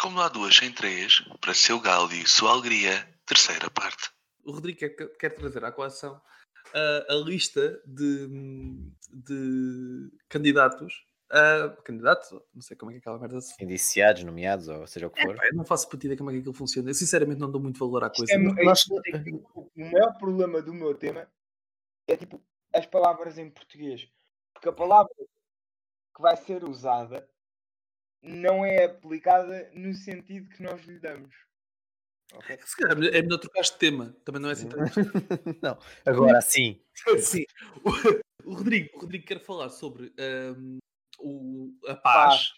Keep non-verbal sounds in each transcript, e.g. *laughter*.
como não há duas sem três, para seu galo e sua alegria, terceira parte. O Rodrigo quer, quer trazer à coação a, a lista de, de candidatos. a candidatos, não sei como é que aquela merda se Indiciados, nomeados, ou seja o que for. Pá, eu não faço partida como é que aquilo funciona. Eu sinceramente não dou muito valor à coisa. É, mas- é, nós- é o maior problema do meu tema é tipo as palavras em português. Porque a palavra que vai ser usada não é aplicada no sentido que nós lhe damos. Ok? Se calhar é melhor- é melhor trocar de tema. Também não é assim tão *laughs* não, agora sim. *laughs* Sim. O, o Rodrigo, o Rodrigo quer falar sobre hum, o, a paz.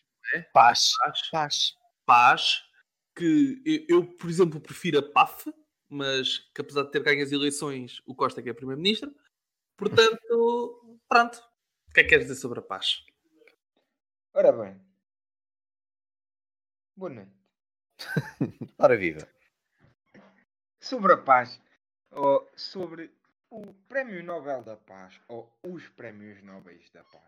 Paz. Paz. Paz. Paz, que eu, eu, por exemplo, prefiro a PAF, mas que apesar de ter ganho as eleições, o Costa é que é primeiro-ministro. Portanto, pronto. O que é que queres dizer sobre a paz? Ora bem. Boa noite. *laughs* Ora viva. Sobre a paz, ou sobre o Prémio Nobel da Paz, ou os Prémios Nobéis da Paz.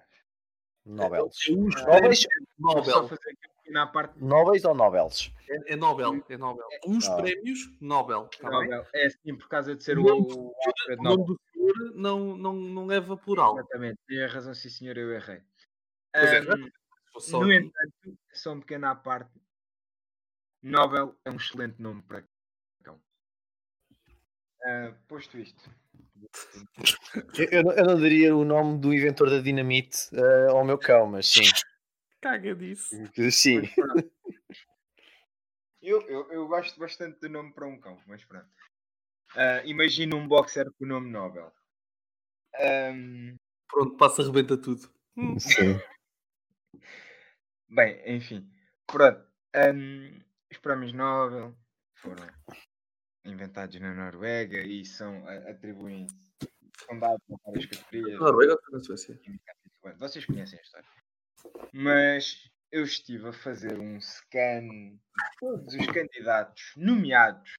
Nobels. Os Ah, Nobéis, Vou só Nobel. fazer aqui uma pequena parte. Nobéis ou Nobels? É, é Nobel. É Nobel. Os Ah. prémios Nobel. tá? Nobel. É assim por causa de ser o, O nome o O nome do senhor não, não, não leva plural. Exatamente, tem razão, sim senhor, eu errei. Pois é, no entanto, só um pequeno à parte, Nobel é um excelente nome para cão. Ah, posto isto, Eu, eu não- eu não daria o nome do inventor da dinamite eh, ao meu cão, mas sim. Caga disso. Sim. eu, eu, eu gosto bastante do nome para um cão, mas pronto. Ah, imagina um boxer com o nome Nobel. Ahm, Pronto, passa, arrebenta tudo. Sim. Bem, enfim. Pronto. hum, os prémios Nobel foram inventados na Noruega e são a- atribuem são dados a várias categorias. Noruega ou na Suécia? Vocês conhecem a história. Mas eu estive a fazer um scan de todos os candidatos nomeados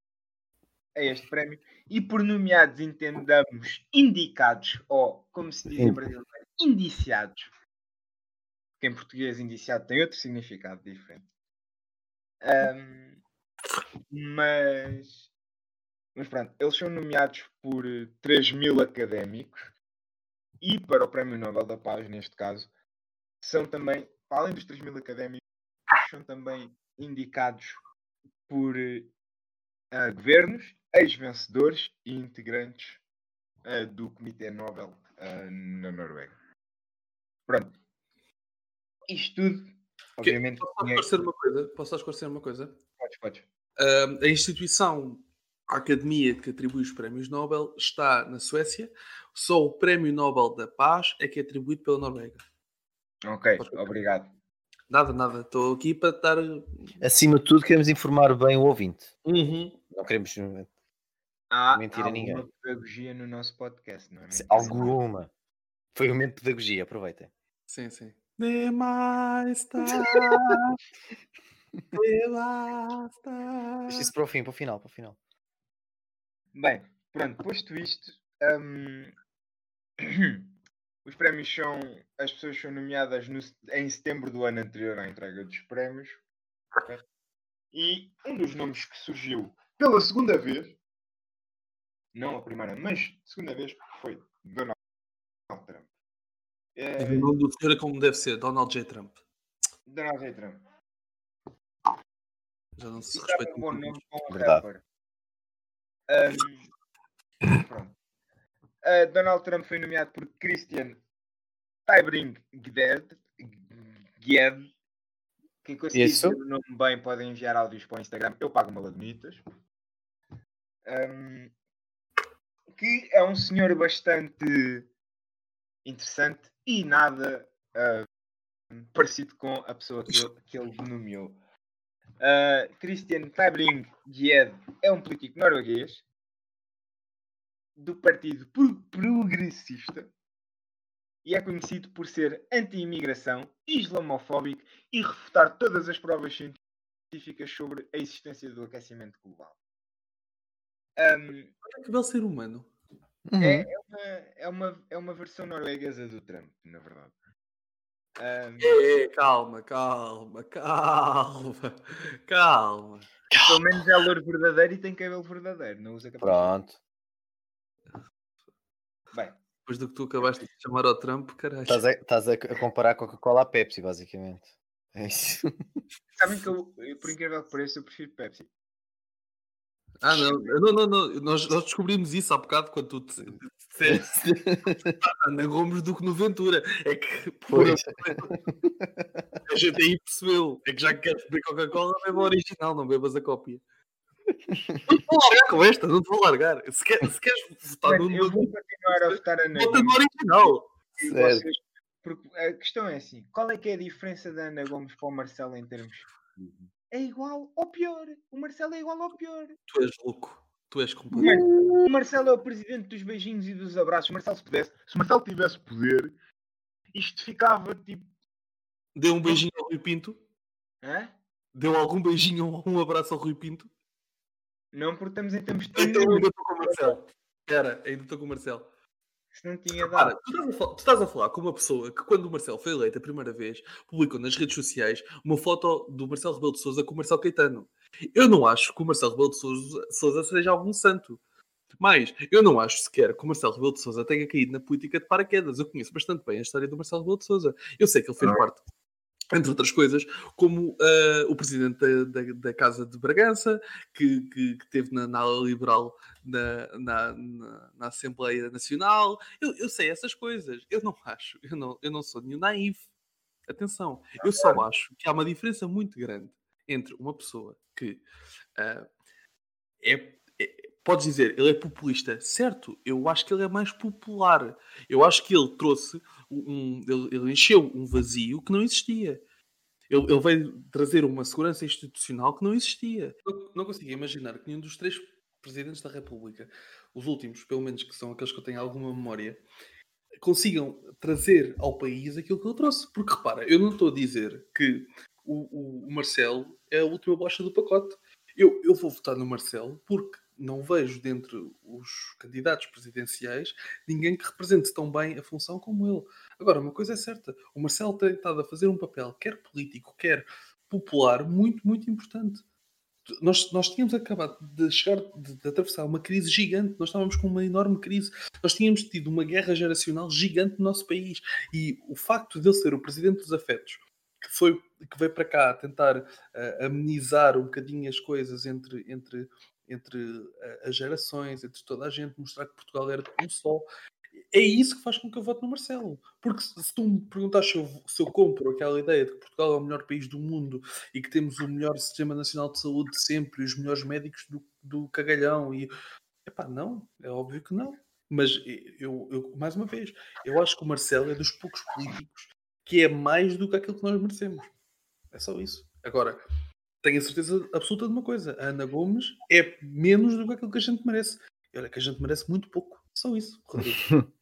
a este prémio e por nomeados entendamos indicados ou, como se diz em brasileiro, indiciados. Porque em português indiciado tem outro significado diferente. Ahm, mas, mas pronto, eles são nomeados por eh, 3 mil académicos e para o Prémio Nobel da Paz, neste caso, são também, além dos 3 mil académicos, são também indicados por eh, ah, governos, ex-vencedores e integrantes ah, do Comitê Nobel ah, na Noruega. Pronto. Isto tudo, obviamente, Posso esclarecer uma coisa? Posso esclarecer uma coisa? podes, podes. Ahm, a instituição, a academia que atribui os prémios Nobel, está na Suécia. Só o Prémio Nobel da Paz é que é atribuído pela Noruega. Ok, obrigado. Nada, nada. Estou aqui para dar. Acima de tudo, queremos informar bem o ouvinte. Uhum. Não queremos Há Mentir a alguma ninguém. pedagogia no nosso podcast, não é? alguma. Foi um momento de pedagogia, aproveitem. Sim, sim. Demais *laughs* está. Deixa isso para o fim, para o final, para o final. Bem, pronto, posto isto, hum, *clears throat* os prémios são. As pessoas são nomeadas no- em setembro do ano anterior à entrega dos prémios. ok? E um dos nomes que surgiu pela segunda vez, não a primeira, mas segunda vez, foi Donald Trump. É, O nome do senhor é como deve ser, Donald J. Trump. Donald J. Trump. Já não se é respeita um bom nome para um rapper. Ahm, pronto. Ah, Donald Trump foi nomeado por Christian Tybring Gued. Gued. Quem conseguir dizer o nome bem pode enviar áudios para o Instagram. Eu pago maladonitas. Ahm, que é um senhor bastante interessante e nada ah, parecido com a pessoa que ele, que ele nomeou. Uh, Christian Tybring Gied é um político norueguês do Partido Pro- Progressista e é conhecido por ser anti-imigração, islamofóbico e refutar todas as provas científicas sobre a existência do aquecimento global. Um, É que belo ser humano. Uhum. é, é uma, é, uma, é uma versão norueguesa do Trump, na verdade. Ahm, É, calma, calma, calma, *laughs* calma. pelo menos é louro verdadeiro e tem cabelo verdadeiro, não usa capacete. Pronto. Bem, Depois do que tu acabaste de chamar ao Trump, caralho. Estás a, estás a comparar Coca-Cola à Pepsi, basicamente. É isso. sabem que *laughs* eu, eu, por incrível que pareça, eu prefiro Pepsi. Ah, não, não, não, não. Nós, nós descobrimos isso há bocado quando tu te, te disseste *laughs* Ana Gomes do que no Ventura. É que por Pois. a gente aí percebeu. É que já que queres beber Coca-Cola, beba a original, não bebas a cópia. Não te vou largar com esta, não te vou largar. Se, quer- se queres votar no, eu vou continuar a votar a vota no original. vocês- porque a questão é assim: qual é que é a diferença da Ana Gomes para o Marcelo em termos. É igual ou pior. O Marcelo é igual ou pior. Tu és louco. Tu és completamente. O Marcelo é o presidente dos beijinhos e dos abraços. O Marcelo, se pudesse, se Marcelo tivesse poder, isto ficava tipo. Deu um beijinho ao Rui Pinto. Hã? Deu algum beijinho ou *laughs* um abraço ao Rui Pinto. Não, porque estamos em termos de. Então ainda estou com o Marcelo. Espera, ainda estou com o Marcelo. Se não tinha dado. tu estás, a falar, tu estás a falar com uma pessoa que, quando o Marcelo foi eleito a primeira vez, publicou nas redes sociais uma foto do Marcelo Rebelo de Souza com o Marcelo Caetano. Eu não acho que o Marcelo Rebelo de Souza, Souza seja algum santo. Mas eu não acho sequer que o Marcelo Rebelo de Souza tenha caído na política de paraquedas. Eu conheço bastante bem a história do Marcelo Rebelo de Souza. Eu sei que ele fez parte, entre outras coisas, como ah, o presidente da, da- da Casa de Bragança, que, que, que teve na, na ala liberal na, na, na- Assembleia Nacional. Eu, eu sei essas coisas. Eu não acho, eu não, eu não sou nenhum naivo. Atenção, eu só acho que há uma diferença muito grande entre uma pessoa que é, é- Podes dizer, ele é populista, certo? Eu acho que ele é mais popular. Eu acho que ele trouxe um. ele, ele encheu um vazio que não existia. Ele, ele veio trazer uma segurança institucional que não existia. Não, não consigo imaginar que nenhum dos três presidentes da República, os últimos, pelo menos que são aqueles que eu tenho alguma memória, consigam trazer ao país aquilo que ele trouxe. Porque repara, eu não estou a dizer que o, o- o Marcelo é a última baixa do pacote. Eu, eu vou votar no Marcelo porque não vejo dentre os candidatos presidenciais ninguém que represente tão bem a função como ele. Agora, uma coisa é certa: o Marcelo tem estado a fazer um papel, quer político, quer popular, muito, muito importante. Nós, nós tínhamos acabado de chegar, de, de atravessar uma crise gigante, nós estávamos com uma enorme crise, nós tínhamos tido uma guerra geracional gigante no nosso país. E o facto de ele ser o presidente dos afetos, que, foi, que veio para cá tentar ah, amenizar um bocadinho as coisas entre, entre, entre ah, as gerações, entre toda a gente, mostrar que Portugal era um só. É isso que faz com que eu vote no Marcelo. Porque se tu me perguntas se eu, se eu compro aquela ideia de que Portugal é o melhor país do mundo e que temos o melhor sistema nacional de saúde de sempre e os melhores médicos do, do cagalhão e epá, não, é óbvio que não. Mas eu, eu, mais uma vez, eu acho que o Marcelo é dos poucos políticos que é mais do que aquilo que nós merecemos. É só isso. Agora, tenho a certeza absoluta de uma coisa: a Ana Gomes é menos do que aquilo que a gente merece. E olha que a gente merece muito pouco. Só isso, Rodrigo. *laughs*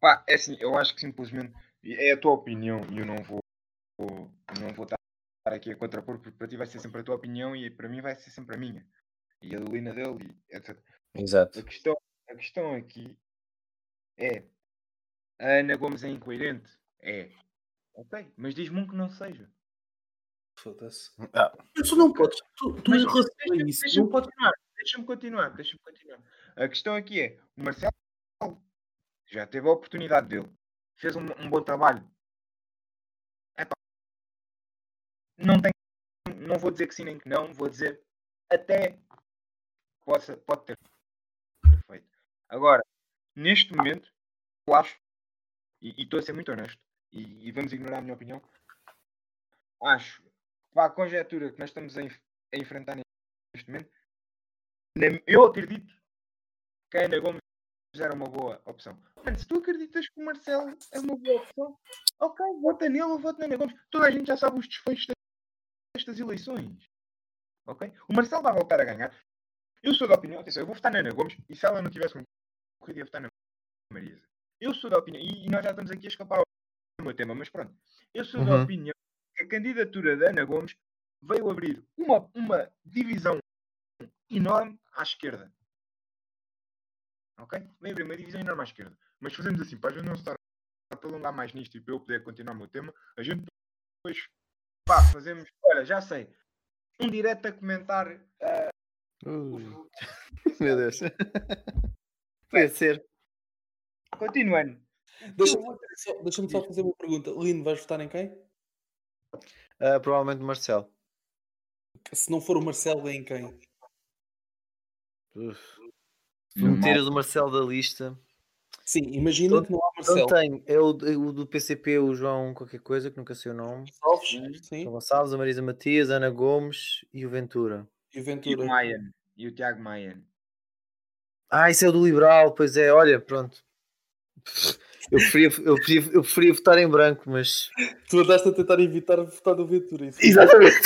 Pá, é assim, eu acho que simplesmente é a tua opinião e eu não vou, vou- não vou estar aqui a contrapor porque para ti vai ser sempre a tua opinião e para mim vai ser sempre a minha. E a Lina dele, e etc. Exato. A questão, a questão aqui é a Ana Gomes é incoerente? É. Ok, mas diz-me um que não seja. Foda-se. Ah, Tu não podes. Tu, tu Mas deixa- isso, deixa-me não podes. continuar, deixa-me continuar, deixa-me continuar. A questão aqui é, o Marcelo já teve a oportunidade dele, fez um, um bom trabalho. Epá, não tem, não vou dizer que sim nem que não, vou dizer até possa, pode ter feito. Agora, neste momento, eu acho, e e estou a ser muito honesto, e, e vamos ignorar a minha opinião, acho, para a conjectura que nós estamos a, enf- a enfrentar neste momento, eu acredito que a Ana Gomes era uma boa opção. Mano, se tu acreditas que o Marcelo é uma boa opção, ok, vota nele ou vota na Ana Gomes. Toda a gente já sabe os desfechos destas eleições. Ok? O Marcelo vai voltar a ganhar. Eu sou da opinião, atenção, eu vou votar na Ana Gomes e se ela não tivesse concorrido, ia votar na Marisa. Eu sou da opinião, e, nós já estamos aqui a escapar ao meu tema, mas pronto. Eu sou da Uhum. opinião que a candidatura da Ana Gomes veio abrir uma, uma divisão enorme à esquerda. Ok? Veio abrir uma divisão enorme à esquerda. Mas fazemos assim, para as vezes não estar para alongar mais nisto e para eu poder continuar o meu tema, a gente depois pá, fazemos. Olha, já sei. Um direto a comentar. ah, Ui, o- *laughs* meu Deus. Pode *laughs* ser. Continuando. Deixa-me só, deixa só fazer uma pergunta. Lino, vais votar em quem? Ah, provavelmente o Marcelo. Se não for o Marcelo, é em quem? Uf. Se meteres o Marcelo da lista. Sim, imagina Não- que não há Não Marcelo. tenho. É o, é o do PCP, o João qualquer coisa, que nunca sei o nome. Salves, sim. João Gonçalves, a Marisa Matias, a Ana Gomes e o Ventura. E o E o Ventura. Mayan. E o Tiago Mayan. Ah, isso é o do Liberal, pois é, olha, pronto. Eu preferia, eu preferia, eu preferia votar em branco, mas. Tu andaste a tentar evitar votar no Ventura. Isso. Exatamente.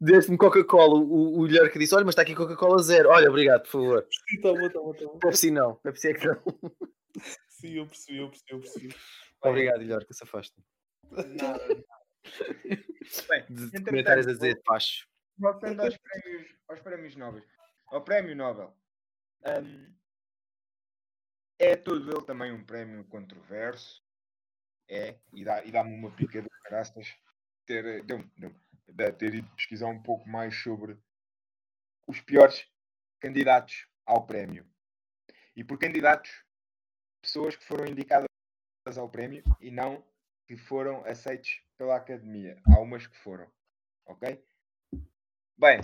Deste-me Coca-Cola, o, o olhar que disse: Olha, mas está aqui Coca-Cola zero. Olha, obrigado, por favor. Sim, tá bom, tá bom, tá bom. Pepsi não, Pepsi é que não. Sim, eu percebi, eu percebi, eu percebi. Obrigado, Ilhar, que se afaste Nada. Bem, de comentários a dizer de baixo. voltando aos prémios, aos prémios Nobel. Ao prémio Nobel. hum, é todo ele também um prémio controverso. É, e dá- dá-me uma pica de caraças ter, ter ido pesquisar um pouco mais sobre os piores candidatos ao prémio. E por candidatos, pessoas que foram indicadas ao prémio e não que foram aceites pela academia. Há umas que foram. Ok? Bem,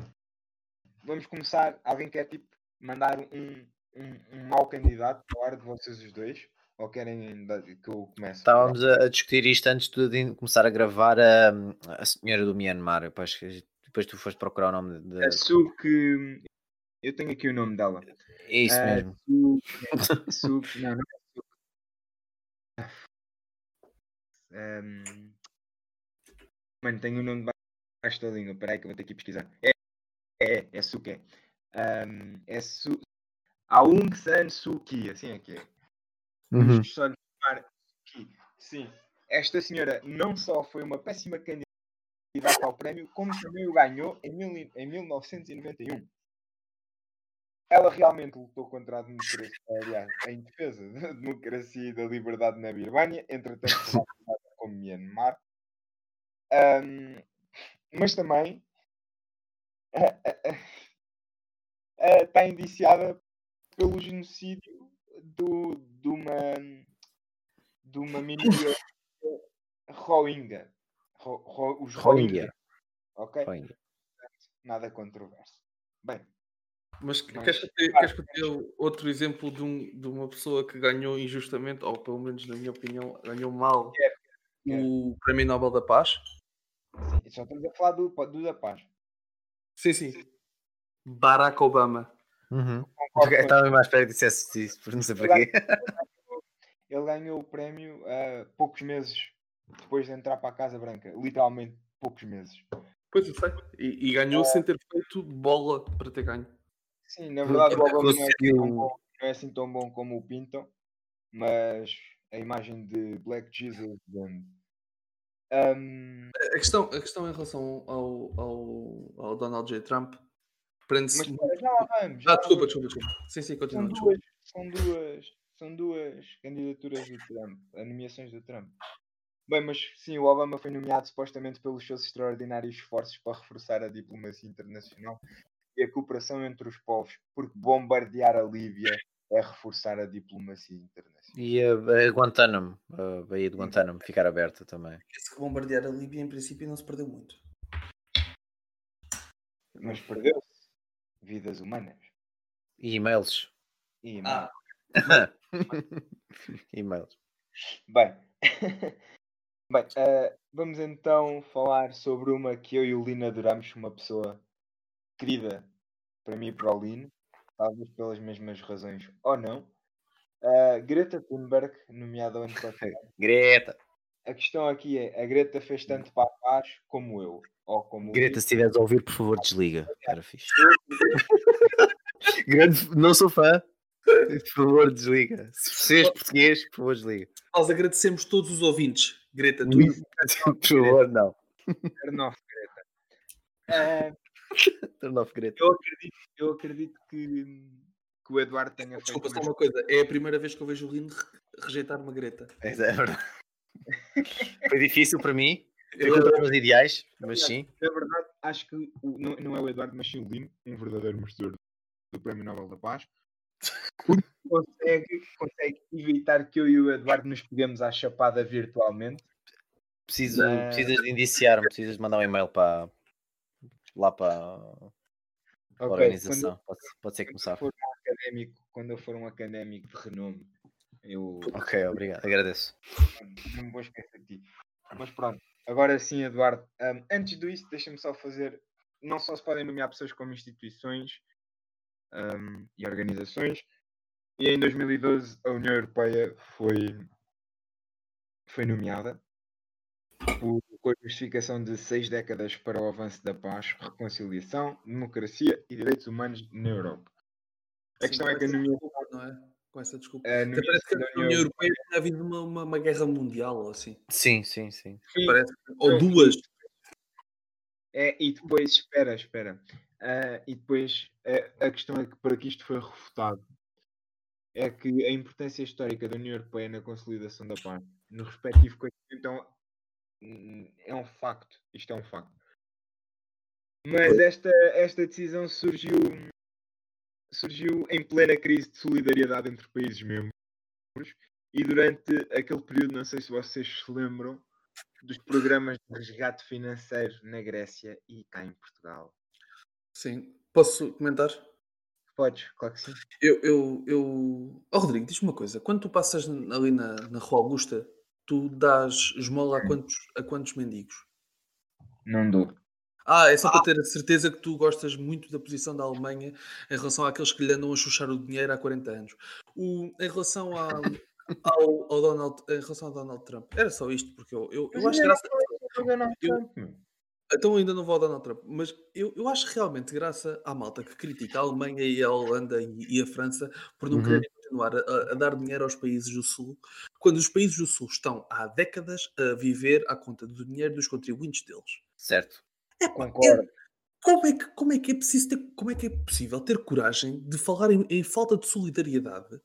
vamos começar. Alguém quer tipo mandar um, um, um mau candidato falar de vocês os dois? Ou querem da- que eu comece? Estávamos a, discutir isto antes de começar a gravar a, a senhora do Myanmar. Depois, depois tu foste procurar o nome de. A Suki. Eu tenho aqui o nome dela. É isso Ah, mesmo. Suki. Suki. Não, não é Suki. Ahm, Mano, tenho o nome debaixo da língua. Espera aí que eu vou ter que pesquisar. É, é, é Suki. Ahm, é Su... Aung San Suu Kyi. Assim é que é. Uhum. Só Kyi. Sim. Esta senhora não só foi uma péssima candidata ao prémio, como também o ganhou em, mil, em 1991 ela realmente lutou contra a democracia, aliás, em defesa da democracia e da liberdade na Birmânia, entretanto como Myanmar. Ahm, mas também ah, ah, ah, está indiciada pelo genocídio do, de uma de uma minoria Rohingya. Ro- ro- os Rohingya. Rohingya. Ok? Rohingya. Nada controverso. Bem, Mas Mas- queres que eu dê outro exemplo de, um- de uma pessoa que ganhou injustamente, ou pelo menos na minha opinião, ganhou mal Quero, quero. o Prémio Nobel da Paz? sim, só estamos a falar do, do da paz. Sim, sim. Barack Obama. Uhum. Estava mais espera que dissesse isso, por não sei porquê. Ele ganhou o prémio ah, poucos meses depois de entrar para a Casa Branca. Literalmente poucos meses. Pois eu sei. E, e ganhou sem ter feito bola para ter ganho. Sim, na verdade o Obama não é, assim Conseguiu- tão bom, não é assim tão bom como o pintam, mas a imagem de Black Jesus grande. Ahm, A questão, a questão em relação ao, ao, ao Donald J. Trump prende-se. mas espera, já lá vamos. já Ah, desculpa, desculpa, desculpa. Sim, sim, São continua. desculpa. duas, são duas, são duas candidaturas do Trump, nomeações do Trump. Bem, mas sim, o Obama foi nomeado supostamente pelos seus extraordinários esforços para reforçar a diplomacia internacional e a cooperação entre os povos, porque bombardear a Líbia é reforçar a diplomacia internacional. E a, a Guantánamo, a Baía de Guantánamo, ficar aberta também. Se bombardear a Líbia, em princípio, não se perdeu muito. Mas perdeu-se vidas humanas. E e-mails. E, Ah. e-mails. *laughs* Bem, *laughs* Bem eh, vamos então falar sobre uma que eu e o Lino adoramos, uma pessoa querida para mim e para o Lino, talvez pelas mesmas razões ou não. Eh, Greta Thunberg, nomeada ao ano *laughs* passado. Greta. A questão aqui é: a Greta fez tanto para a paz como eu. Ou como Greta, se estiveres a ouvir, por favor, desliga. Era fixe. Grande, não sou fã. Por favor, desliga. Se vocês português, por favor, desliga. Nós agradecemos todos os ouvintes. Greta, tu. Por favor, não. Turn off, Greta. *laughs* Eh, Turn off, Greta. eu acredito, eu acredito que, que o Eduardo tenha feito Desculpa, só uma coisa. É a primeira vez que eu vejo o Lino re- rejeitar uma greta. É verdade. *laughs* Foi difícil para mim. Eu- contra os ideais, mas sim. Na verdade, acho que o- não, não é o Eduardo, mas sim o Lino, um verdadeiro merecedor do Prémio Nobel da Paz, *laughs* consegue, consegue evitar que eu e o Eduardo nos peguemos à chapada virtualmente. Preciso, Mas- precisas de indiciar-me, precisas de mandar um e-mail para lá para a Ok, organização. Pode, pode ser que Quando, começar. for um académico, quando eu for um académico de renome, eu Ok, obrigado, agradeço. não me vou esquecer de ti. Mas pronto, agora sim, Eduardo. hum, antes disso, deixa-me só fazer. Não só se podem nomear pessoas como instituições hum, e organizações. E em 2012 a União Europeia foi, foi nomeada por, com a justificação de seis décadas para o avanço da paz, reconciliação, democracia e direitos humanos na Europa. A Sim, questão é que a nomeação, não é? Com essa desculpa. a Até parece que na União Europeia tinha havido uma, uma, uma guerra mundial ou assim. Sim, sim, sim. Sim, Parece. Ou duas. É, e depois, espera, espera. Ah, e depois, eh, a questão é que para que isto foi refutado, é que a importância histórica da União Europeia na consolidação da paz, no respectivo continente, então, é um facto. Isto é um facto. Mas esta, esta decisão surgiu, surgiu em plena crise de solidariedade entre países membros e durante aquele período, não sei se vocês se lembram, dos programas de resgate financeiro na Grécia e cá em Portugal. Sim. Posso comentar? Podes, claro que sim. Eu. eu, eu... Oh, Rodrigo, diz-me uma coisa. Quando tu passas ali na, na Rua Augusta, tu dás esmola a quantos, a quantos mendigos? Não dou. Ah, é só para ter a certeza que tu gostas muito da posição da Alemanha em relação àqueles que lhe andam a chuchar o dinheiro há 40 anos. O, em relação a- ao, ao Donald, em relação ao Donald Trump, era só isto, porque eu, eu, eu acho graça. Eu- Então ainda não vou ao Donald Trump, mas eu, eu acho realmente graça à malta que critica a Alemanha e a Holanda e, e a França por não Uhum. quererem continuar a, a- a dar dinheiro aos países do Sul, quando os países do Sul estão há décadas a viver à conta do dinheiro dos contribuintes deles. Certo. Epá, Concordo. *laughs* como é que, como é que é preciso ter, como é que é possível ter coragem de falar em, em falta de solidariedade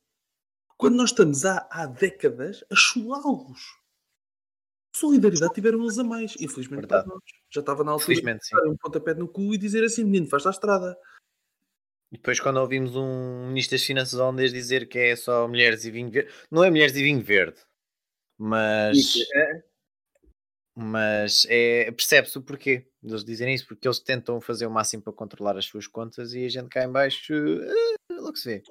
quando nós estamos há, há décadas a chulá-los? Solidariedade tiveram-nos a mais, infelizmente para nós. Já estava na altura de dar um pontapé no cu e dizer assim, menino, faz a estrada. E depois quando ouvimos um ministro das finanças holandês dizer que é só mulheres e vinho verde, não é mulheres e vinho verde, mas, É, mas é, percebe-se o porquê deles dizerem isso, porque eles tentam fazer o máximo para controlar as suas contas e a gente cá em baixo, eh, logo se vê.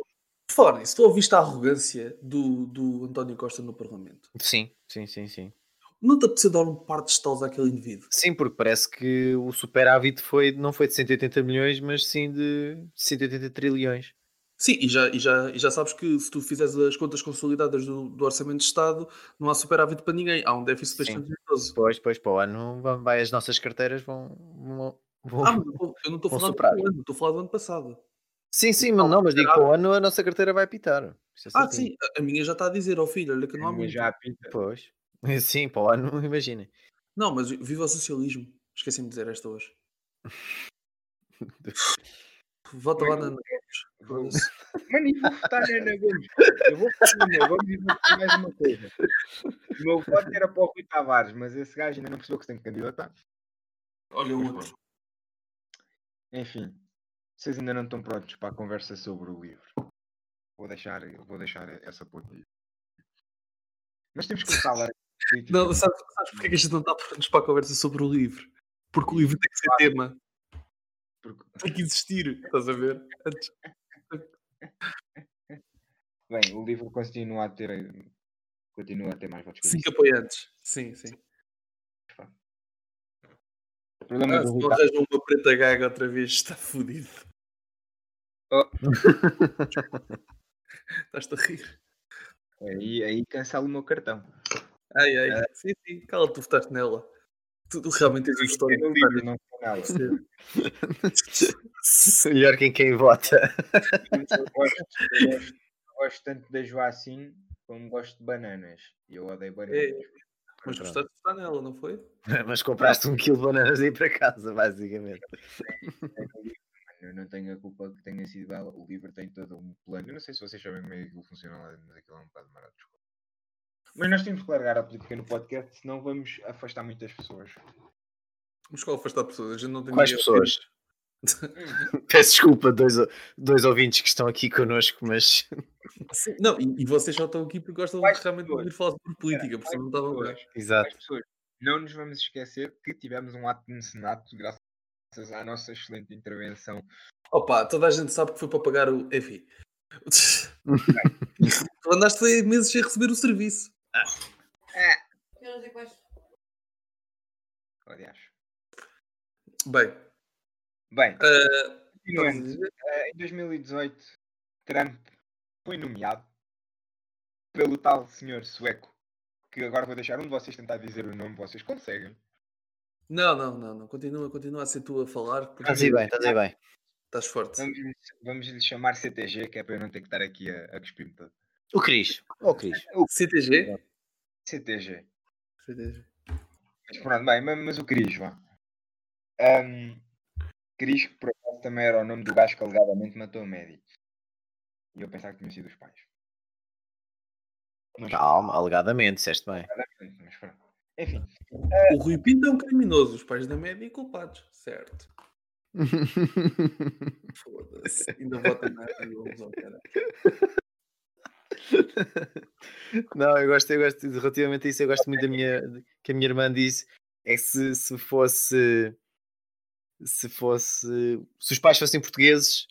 Falar nisso, tu ouviste a arrogância do, do António Costa no Parlamento. Sim, sim, sim, sim. Não te apeteceu dar um par de estalos àquele indivíduo? Sim, porque parece que o superávit foi, não foi de 180 milhões, mas sim de 180 trilhões. Sim, e já, e, já, e já sabes que se tu fizeres as contas consolidadas do, do Orçamento de Estado, não há superávit para ninguém. Há um déficit bastante Depois, depois para o ano, vão- vai, as nossas carteiras vão. vão, vão- Ah, mas eu não estou falar do ano, estou falar do ano passado. Sim, sim, mas não, mas digo para o ano a nossa carteira vai pitar. Isso é Ah, sim, a- minha já está a dizer, ó filho, olha que não há muito. já apita. Pois. *laughs* Sim, para o ano, *laughs* imaginem. Não, mas viva o socialismo. Esqueci-me de dizer esta hoje. *laughs* Volta lá na. Foda-se. Mano, e vou votar na Ana Gomes. Eu vou votar na Ana Gomes e vou dizer mais uma coisa. O meu voto era para o Rui Tavares, mas esse gajo ainda não percebeu que se tem que candidatar. Olha o outro. Enfim, vocês ainda não estão prontos para a conversa sobre o livro. Vou deixar, vou deixar essa ponta aí. Mas temos que começar a falar. Não, sabes, sabes porque é que a gente não está prontos para a conversa sobre o livro? Porque o livro tem que ser tema. Porque- Tem que existir. Estás a ver? Bem, o livro continua a ter, continua a ter mais votos Cinco apoiantes. Sim, sim. O problema Ah, do se não arranjam uma preta gaga outra vez, está fodido. Oh. *laughs* Estás-te a rir. Aí, aí cancela o meu cartão. Ai, ai. Sim, sim. Cala, tu votaste nela. Tu, realmente tens um É histórico. no livro, não foi nada. *laughs* Melhor quem quem vota. Eu gosto, eu gosto- tanto da Joacine como gosto de bananas. E eu odeio bananas. É, Mas gostaste de votar nela, não foi? *laughs* Mas compraste um quilo de bananas aí para casa, basicamente. É eu não tenho a culpa que tenha sido ela. O livro tem todo um plano. Eu não sei se vocês sabem como é que aquilo funciona lá, mas aquilo é um bocado marado. Mas nós temos que largar a política no podcast, senão vamos afastar muitas pessoas. Mas qual afastar pessoas? A gente não tem Quais pessoas? *laughs* Peço desculpa, dois, dois ouvintes que estão aqui connosco, mas Não, e, e vocês só estão aqui porque gostam Quais realmente de pessoas? ouvir falar sobre política, por isso não estavam cá. Pessoas, exato. Não nos vamos esquecer que tivemos um ato de senato graças à nossa excelente intervenção. Opa, toda a gente sabe que foi para pagar o. Enfim. tu *laughs* andaste meses sem receber o serviço. É que vais? Aliás. Bem, Bem, ah, continuando. Em 2018, Trump foi nomeado pelo tal senhor sueco, que agora vou deixar um de vocês tentar dizer o nome, vocês conseguem. não, não, não, não. Continua, continua a ser tu a falar. porque Estás aí bem, estás aí bem. Estás forte. Vamos, vamos lhe chamar CTG, que é para eu não ter que estar aqui a, a cuspir-me todo. O Cris. Ó Cris. CTG? CTG. CTG. Mas pronto, bem, mas, mas o Cris, vá. Ahm, Cris, que por acaso também era o nome do gajo que alegadamente matou a Maddie. E eu pensava que tinha sido os pais. Mas, Calma, alegadamente, disseste bem. mas pronto. Enfim, O Rui Pinto é um criminoso, os pais da média culpados. Certo. *laughs* Foda-se. Ainda vota na ó, cara. *laughs* Não, eu gosto, eu gosto, relativamente a isso, eu gosto muito da minha, que a minha irmã disse, é que se, se fosse, se fosse, se os pais fossem portugueses,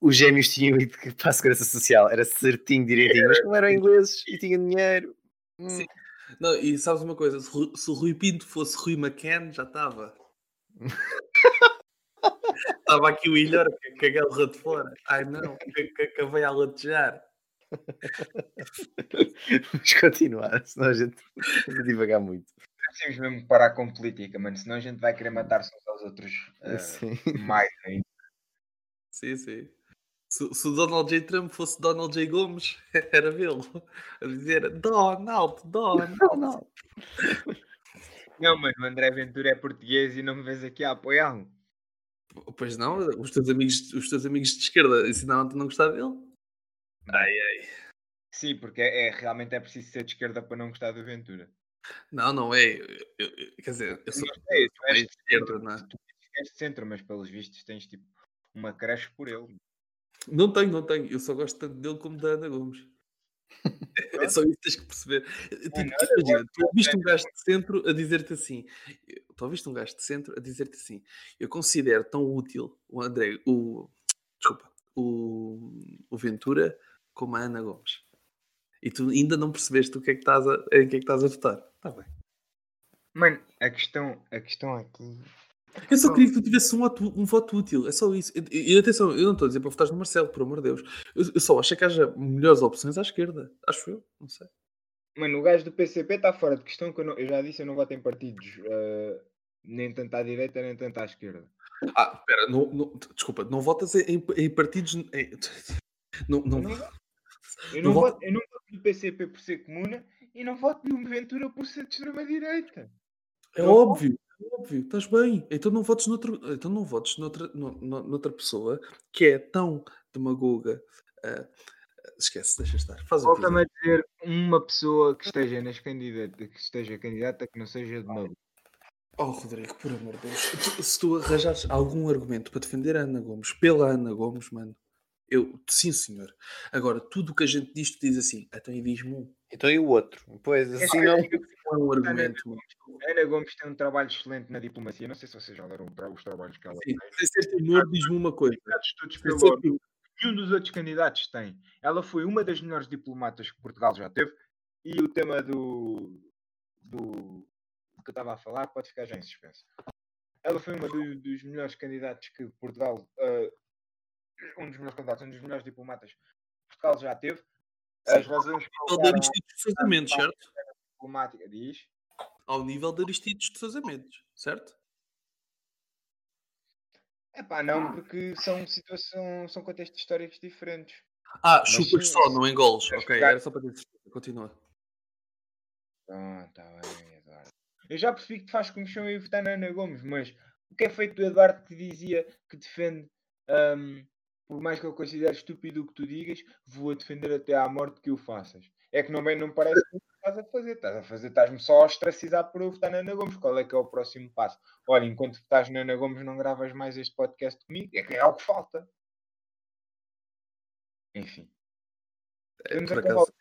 os gêmeos tinham ido *laughs* para a Segurança Social, era certinho, direitinho, mas como eram ingleses e tinham dinheiro, hum, Sim. Não, e sabes uma coisa? Se, se o Rui Pinto fosse Rui McCann, já estava. *laughs* Estava aqui o ilhar, que caguei o rato fora. Ai não, que, que acabei a latejar. *laughs* vamos continuar, senão a gente vai divagar muito. precisamos mesmo parar com política, mano, senão a gente vai querer matar-se uns aos outros ah, *laughs* Sim. mais ainda. Sim, sim. Se, se o Donald J. Trump fosse Donald J. Gomes, *laughs* era vê-lo a dizer Donald, Donald. Não, Não, mano, o André Ventura é português e não me vês aqui a apoiá-lo. Pois não, os teus amigos, os teus amigos de esquerda ensinaram-te a não gostar dele? Ai, ai. Sim, porque é, é- realmente é preciso ser de esquerda para não gostar do Ventura. Não, não é. Eu- eu- quer dizer, eu sou Não sei, tu és meio de esquerda, não é? Tu és de centro, mas pelos vistos tens tipo uma creche por ele. Não tenho, não tenho. Eu só gosto tanto dele como da Ana Gomes. *laughs* É só isso que tens que perceber. Tipo, Mano, tu imagina, tu ouviste um gajo de centro a dizer-te assim. Tu ouviste um gajo de centro a dizer-te assim. Eu considero tão útil o André, o. Desculpa, o, o Ventura como a Ana Gomes. E tu ainda não percebeste o que é que estás a, em que é que estás a votar. Está bem. Mano, a questão, a questão aqui. Eu só queria que tu tivesse um voto, um voto útil, é só isso. E, e atenção, eu não estou a dizer para votares no Marcelo, por amor de Deus. Eu, eu só acho que haja melhores opções à esquerda. Acho eu, não sei. Mano, o gajo do PCP está fora de questão que eu, não- eu já disse, eu não voto em partidos ah, nem tanto à direita nem tanto à esquerda. Ah, espera, não, não- desculpa, não votas em, em partidos. em- *laughs* não, não, não. Eu Não voto- voto, eu não voto no PCP por ser comuna e não voto no Ventura por ser de extrema-direita. é não óbvio, é óbvio, estás bem. Então não votes noutro, então não votes noutra, no- no- noutra pessoa que é tão demagoga. ah, esquece, deixa estar. Faz o que Volta-me a dizer uma pessoa que esteja nas candidata, que esteja candidata que não seja de Maluco. Oh, Rodrigo, por amor de Deus. Se tu arranjares algum argumento para defender a Ana Gomes pela Ana Gomes, mano, eu, sim, senhor. Agora, tudo o que a gente diz, tu diz assim, então e diz-me um. Então e o outro? Pois, assim É não. é um argumento, Ana Gomes tem um trabalho excelente na diplomacia. Não sei se vocês já leram os trabalhos que ela Sim, tem. sem ser diz-me uma coisa. Sem pelo. Nenhum dos outros candidatos tem. Ela foi uma das melhores diplomatas que Portugal já teve. E o tema do, do, do que eu estava a falar pode ficar já em suspenso. Ela foi uma do- dos melhores candidatos que Portugal. ah, um dos melhores candidatos, um dos melhores diplomatas que Portugal já teve. As razões que Ao nível de colocaram Aristides de Sousa Mendes, certo? diplomática diz. Ao nível de Aristides de Sousa Mendes, certo? É pá, não, porque são situação, são contextos históricos diferentes. Ah, chupas só, não engoles. Ok, pegar- era só para dizer. Continua. Ah, tá bem, Eduardo. Eu já percebi que te faz comichão e votar na Ana Gomes, mas o que é feito do Eduardo que dizia que defende Ahm, por mais que eu considere estúpido o que tu digas, vou defender até à morte que o faças. É que não, bem, não parece que estás a fazer. Estás a fazer, estás-me só a ostracizar por eu votar na Ana Gomes. Qual é que é o próximo passo? Olha, enquanto estás na Ana Gomes, não gravas mais este podcast comigo. É que é algo que falta. Enfim. É, Vamos por acabar acaso,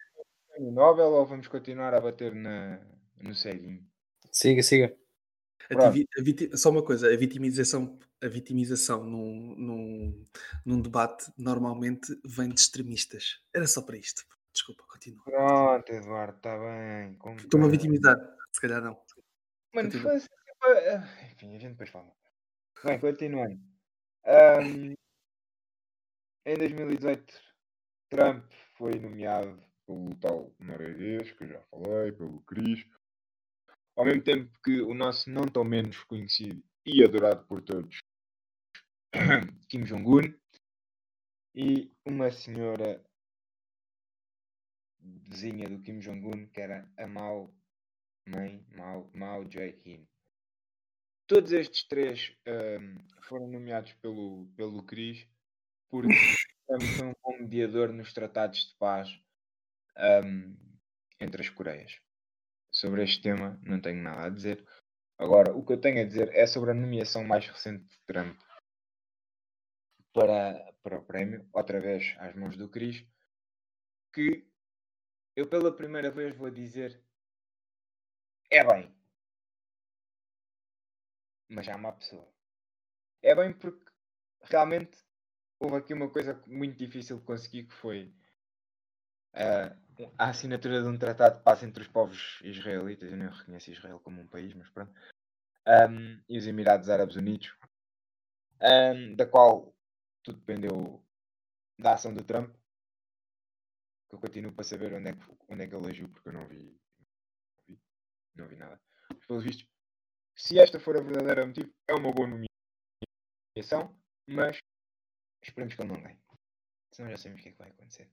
o Nobel ou vamos continuar a bater na, no ceguinho? Siga, siga. a a viti- só uma coisa, a vitimização, a vitimização num, num, num debate normalmente vem de extremistas. Era só para isto. Desculpa, continua. Pronto, Eduardo, está bem. Estou-me a compreendo. vitimizar. Se calhar não. Mano, foi sempre- ah, Enfim, a gente depois fala. Bem, continuando. Ahm, em 2018, Trump foi nomeado pelo tal norueguês, que eu já falei, pelo Cris. Ao mesmo tempo que o nosso não tão menos conhecido e adorado por todos, *clears throat* Kim Jong-un, e uma senhora vizinha do Kim Jong-un, que era a Mao Mãe Mao, Mao Jae-in. Todos estes três ahm, foram nomeados pelo, pelo CRIS porque *laughs* foi um bom mediador nos tratados de paz ahm, entre as Coreias. Sobre este tema não tenho nada a dizer. Agora, o que eu tenho a dizer é sobre a nomeação mais recente de Trump para, para o prémio, outra vez às mãos do Cris, que eu pela primeira vez vou dizer é bem. Mas já uma pessoa. É bem porque realmente houve aqui uma coisa muito difícil de conseguir que foi ah, a assinatura de um tratado de paz entre os povos israelitas. Eu não reconheço Israel como um país, mas pronto. Ahm, e os Emirados Árabes Unidos, ahm, da qual tudo dependeu da ação do Trump. Que eu continuo para saber onde é que, onde é que ele agiu, porque eu não vi, vi- não vi nada. Mas, pelos vistos, se esta for a verdadeira motivo, é uma boa nomeação, mas esperemos que ele não ganhe. Senão já sabemos o que é que vai acontecer.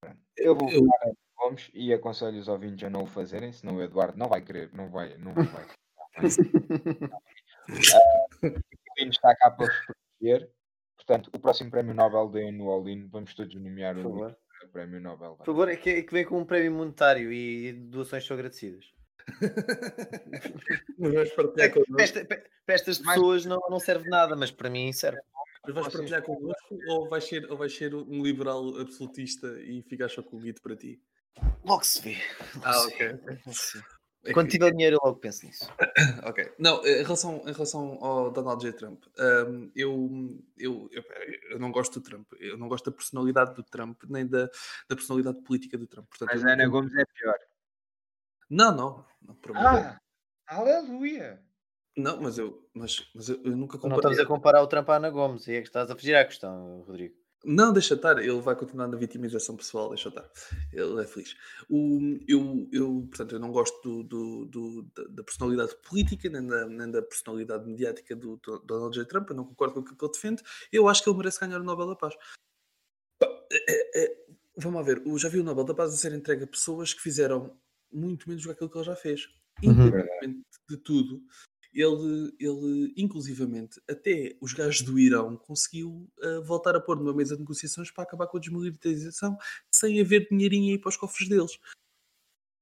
Pronto. Eu vou Eu- em Gomes e aconselho os ouvintes a não o fazerem, senão o Eduardo não vai querer, não vai, não vai. *laughs* Ah, o está cá para vos proteger. Portanto, o próximo prémio Nobel dê no All-In. Vamos todos nomear Por o prémio Nobel. Por favor, é que, é que vem com um prémio monetário e doações são agradecidas. É partilhar que connosco. para, esta- para- estas pessoas não, não serve nada, mas para mim serve. Mas vais partilhar connosco ou vais, ser, ou vais ser um liberal absolutista e ficar só com o guito para ti? Logo se vê. Logo Ah, se ok. vê. É Quando que- tiver dinheiro, eu logo penso nisso. *coughs* Ok. Não, em relação, em relação ao Donald J. Trump, hum, eu, eu, eu, eu não gosto do Trump. Eu não gosto da personalidade do Trump, nem da, da personalidade política do Trump. Portanto, Mas Ana Gomes é pior. Não, não. Não. Ah, aleluia! não mas, eu, mas, mas eu, eu nunca Tu não estamos comparei. a comparar o Trump à Ana Gomes, e é que estás a fugir à questão, Rodrigo. Não, deixa estar, ele vai continuar na vitimização pessoal, deixa estar. Ele é feliz. O, eu, eu, portanto, eu não gosto do, do- do- da, da personalidade política, nem da, nem da personalidade mediática do, do Donald J. Trump, eu não concordo com aquilo que ele defende. Eu acho que ele merece ganhar o Nobel da Paz. É- é- é- vamos lá ver, eu já vi o Nobel da Paz a ser entregue a pessoas que fizeram muito menos do que aquilo que ele já fez. Uhum. Independentemente de tudo, ele, ele, inclusivamente, até os gajos do Irão conseguiu ah, voltar a pôr numa mesa de negociações para acabar com a desmilitarização sem haver dinheirinho aí para os cofres deles.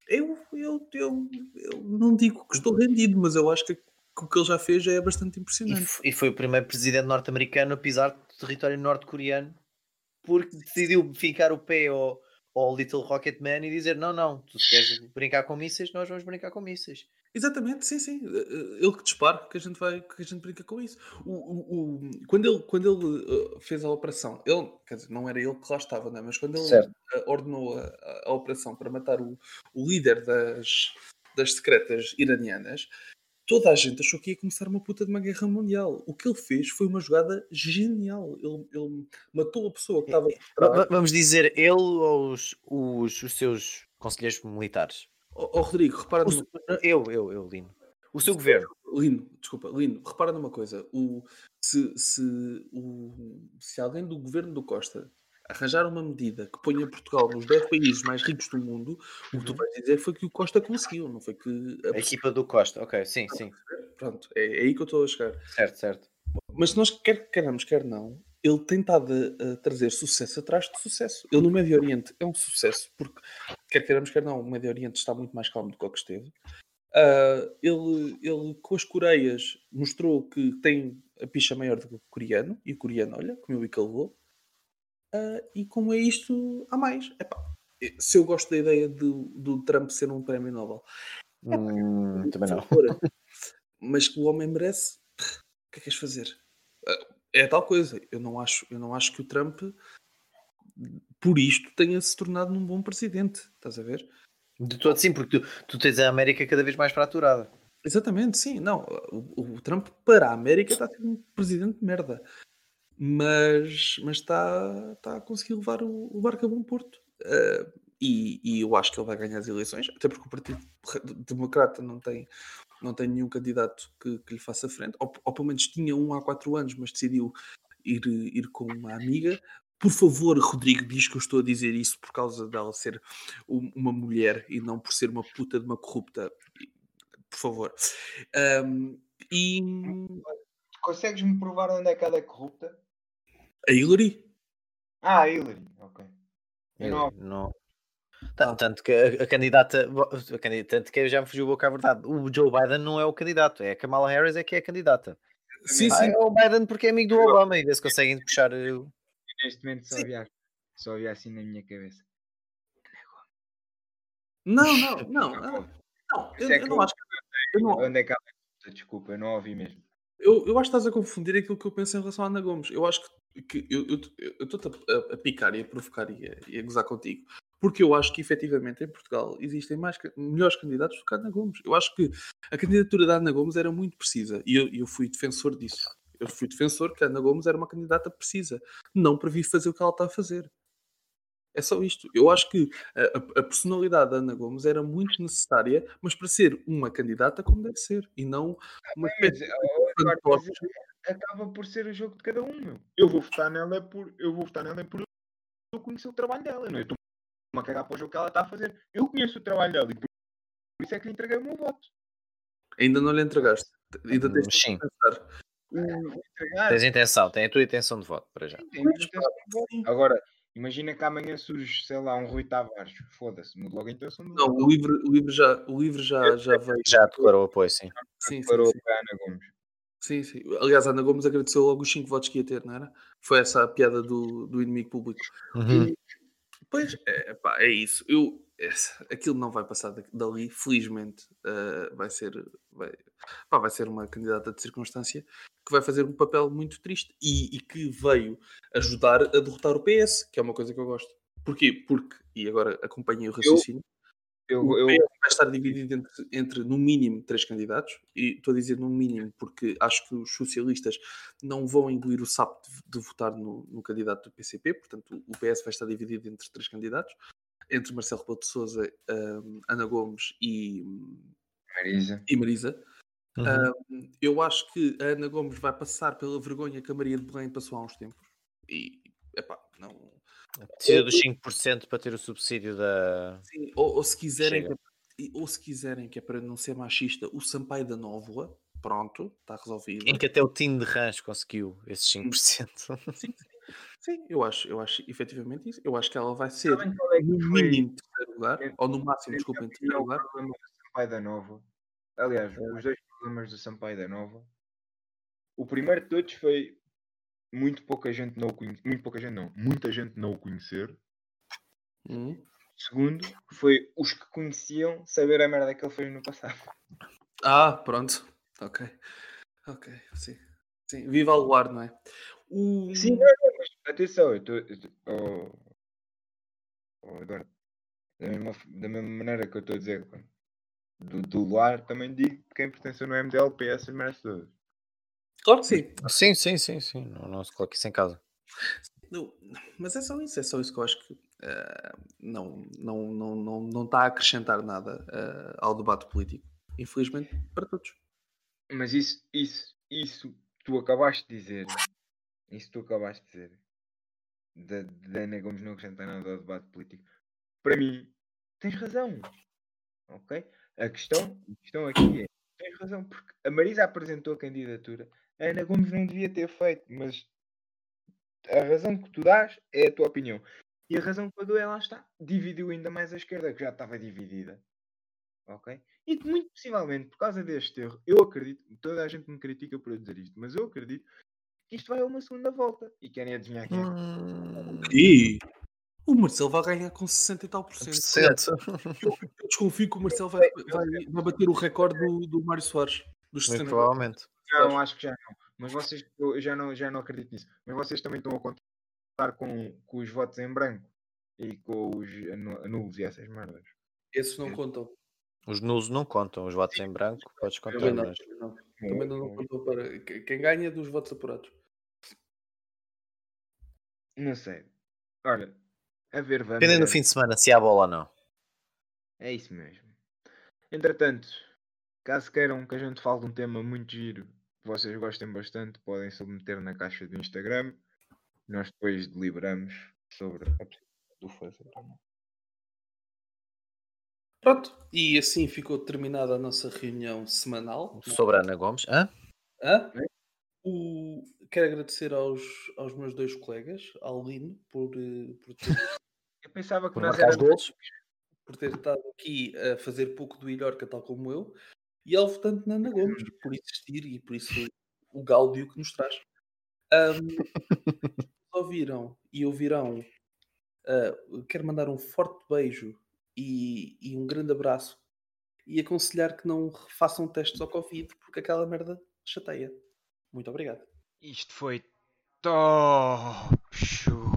Eu, eu, eu, eu não digo que estou rendido, mas eu acho que, o que ele já fez já é bastante E, impressionante. f- e foi o primeiro presidente norte-americano a pisar território norte-coreano porque decidiu ficar o pé ao, ao Little Rocket Man e dizer: Não, não, tu queres brincar com mísseis, nós vamos brincar com mísseis. Exatamente, sim, sim. Eh, eh, Ele que dispara, que a gente vai, que a gente brinca com isso. O, o- o- quando ele, quando ele eh, fez a operação, ele, quer dizer, não era ele que lá estava, né? mas quando ele Certo. ordenou a, a- a operação para matar o, o líder das, das secretas iranianas, toda a gente achou que ia começar uma puta de uma guerra mundial. O que ele fez foi uma jogada genial. Ele, ele matou a pessoa que estava. por Va- trás. va- Vamos dizer, ele ou os, os, os seus conselheiros militares? Ó ó, Rodrigo, repara numa eu, eu, eu, Lino. O seu governo. Lino, desculpa, Lino, repara numa coisa. O, se, se, o, se alguém do governo do Costa arranjar uma medida que ponha Portugal nos 10 países mais ricos do mundo, o que tu Uhum. vais dizer foi que o Costa conseguiu, não foi que. A equipa do Costa. Ok, sim, sim. Pronto, é, é aí que eu estou a chegar. Certo, certo. Mas se nós quer queiramos, quer não, ele tem estado a, a trazer sucesso atrás de sucesso. Ele no Médio Oriente é um sucesso, porque quer queiramos, quer não, o Médio Oriente está muito mais calmo do que o que esteve. Ah, ele, ele com as Coreias mostrou que tem a picha maior do que o coreano, e o coreano, olha, como o que Ah, e como é isto, há mais. Epá, se eu gosto da ideia do, do Trump ser um prémio Nobel, Hum, também não. favor, mas que o homem merece, o que é que queres fazer? Ah, É tal coisa. Eu não acho, eu não acho que o Trump, por isto, tenha se tornado num bom presidente. Estás a ver? De todo sim, porque tu, tu tens a América cada vez mais fraturada. Exatamente, sim. Não, o, o Trump para a América está a ser um presidente de merda. Mas, mas está, está a conseguir levar o, o barco a bom porto. Ah, e, e eu acho que ele vai ganhar as eleições, até porque o Partido Democrata não tem, não tem nenhum candidato que, que lhe faça frente, ou, ou pelo menos tinha um há quatro anos, mas decidiu ir, ir com uma amiga. Por favor, Rodrigo, diz que eu estou a dizer isso por causa dela ser um- uma mulher e não por ser uma puta de uma corrupta. Por favor. Ahm, e Consegues-me provar onde é que ela é corrupta? A Hillary? Ah, a Hillary. Ok. Não- não. Tanto, tanto que a, a candidata, a candidata, tanto que já me fugiu a boca a verdade. O Joe Biden não é o candidato, é a Kamala Harris é que é a candidata. Sim, Ah, sim. é o Biden porque é amigo do Obama e vê se conseguem puxar. Neste momento só havia, só havia assim na minha cabeça. Não, não, não. *laughs* Não, não eu, é eu que não eu- acho. Eu, não, Onde é que ela é? Desculpa, eu não ouvi mesmo. eu, eu acho que estás a confundir aquilo que eu penso em relação à Ana Gomes. Eu acho que, que eu estou-te a, a picar e a provocar e a, e a gozar contigo. Porque eu acho que efetivamente em Portugal existem mais, melhores candidatos do que a Ana Gomes. Eu acho que a candidatura da Ana Gomes era muito precisa e eu, eu fui defensor disso. Eu fui defensor que a Ana Gomes era uma candidata precisa, não para vir fazer o que ela está a fazer. É só isto. Eu acho que a, a- personalidade da Ana Gomes era muito necessária, mas para ser uma candidata como deve ser e não uma Mas, espécie de acaba por ser o jogo de cada um, meu. Eu vou votar nela por. Eu vou votar nela por eu conhecer o trabalho dela, não é? Eu estou-me a cagar para o jogo que ela está a fazer. Eu conheço o trabalho dela e por por isso é que lhe entreguei o meu voto. Ainda não lhe entregaste. Ainda tens Mas sim. de pensar. Tens intenção, tem a tua intenção de voto para já. Agora, imagina que amanhã surge, sei lá, um Rui Tavares. Foda-se, muda logo a intenção do Não, voto. o livro, o livro já, o livro já, já veio. Já declarou apoio, sim. Sim, sim, Parou sim. para a Ana Gomes. Sim, sim. Aliás, a Ana Gomes agradeceu logo os 5 votos que ia ter, não era? Foi essa a piada do, do inimigo público. Uhum. Pois, é, pá, é isso. Eu, essa- aquilo não vai passar da- dali, felizmente. eh, vai, ser, vai, pá, vai ser uma candidata de circunstância que vai fazer um papel muito triste e, e que veio ajudar a derrotar o PS, que é uma coisa que eu gosto. Porquê? Porque, e agora acompanhei o raciocínio, Eu, o eu, PS vai estar dividido entre, entre, no mínimo, três candidatos. E estou a dizer no mínimo porque acho que os socialistas não vão engolir o sapo de, de votar no, no candidato do PCP. Portanto, o PS vai estar dividido entre três candidatos. Entre Marcelo Rebelo de Sousa, Ana Gomes e, Marisa. e Marisa. Uhum. Um, eu acho que a Ana Gomes vai passar pela vergonha que a Maria de Belém passou há uns tempos. E, epá, não... Precisa dos 5% para ter o subsídio da. Sim, ou, ou se quiserem Chega. ou se quiserem que é para não ser machista, o Sampaio da Nóvoa, pronto, está resolvido. Em que até o Tino de Rãs conseguiu esses 5%. Sim, sim. Sim, eu acho, eu acho efetivamente isso. Eu acho que ela vai ser é no mínimo em terceiro lugar, ou no máximo, desculpa, em é terceiro o lugar. problema do Sampaio da Nova. Aliás, os dois problemas do Sampaio da Nova. O primeiro de todos foi muito pouca gente não o conhecer. Muito pouca gente não. Muita gente não o conhecer. Hum. Segundo foi os que conheciam saber a merda que ele fez no passado. Ah, pronto. Ok. Ok, sim. Sim, viva o Luar, não é? O... Sim, não, não, mas atenção, eu estou. Oh, oh, Eduardo, da mesma, da mesma maneira que eu estou a dizer do, do lar, também digo que quem pertence no MDL, PS, merece todas. Claro que sim. Sim, sim, sim, sim. Não, não se coloque isso em casa. Não, mas é só isso, é só isso que eu acho que eh, não, não, não, não, não está a acrescentar nada eh, ao debate político. Infelizmente, para todos. Mas isso, isso, isso tu acabaste de dizer, isso tu acabaste de dizer, da, da Ana Gomes não acrescentar nada ao debate político, para mim, tens razão. Ok? A questão, a questão aqui é, tens razão, porque a Marisa apresentou a candidatura, a Ana Gomes não devia ter feito, mas a razão que tu dás é a tua opinião. E a razão que eu dou é lá está, dividiu ainda mais a esquerda, que já estava dividida. Ok? E muito possivelmente, por causa deste erro, eu acredito, toda a gente me critica por eu dizer isto, mas eu acredito que isto vai a uma segunda volta. E querem adivinhar quem é? Hum, E o Marcelo vai ganhar com 60 e tal por cento. certo. Eu desconfio que o Marcelo vai, vai, vai bater o recorde do, do Mário Soares. Dos Muito 60 provavelmente. Não, acho que já não. Mas vocês, eu já não, já não acredito nisso. Mas vocês também estão a contar com, com os votos em branco e com os nulos e essas merdas. Esses não contam. Os nulos não contam, os votos em branco podes contar, Também não. mas não, também não contou para. que- Quem ganha é dos votos apurados. Não sei. Olha, a ver, vamos. dependendo é- no fim de semana se há bola ou não. É isso mesmo. Entretanto, caso queiram que a gente fale de um tema muito giro, que vocês gostem bastante, podem submeter na caixa do Instagram. Nós depois deliberamos sobre a possibilidade do fazer ou não. Pronto, e assim ficou terminada a nossa reunião semanal. Sobre a Ana Gomes. Hã? Hã? O... Quero agradecer aos, aos meus dois colegas, ao Lino, por, eh, por, ter, Eu pensava que Por nós éramos. golos. por ter estado aqui a fazer pouco do Ilhorca, tal como eu, e ao votante Nana Gomes, por existir e por isso o gáudio que nos traz. Ahm, *laughs* ouviram e ouvirão. ah, quero mandar um forte beijo e, e um grande abraço e aconselhar que não façam testes ao Covid porque aquela merda chateia. Muito obrigado. Isto foi top show.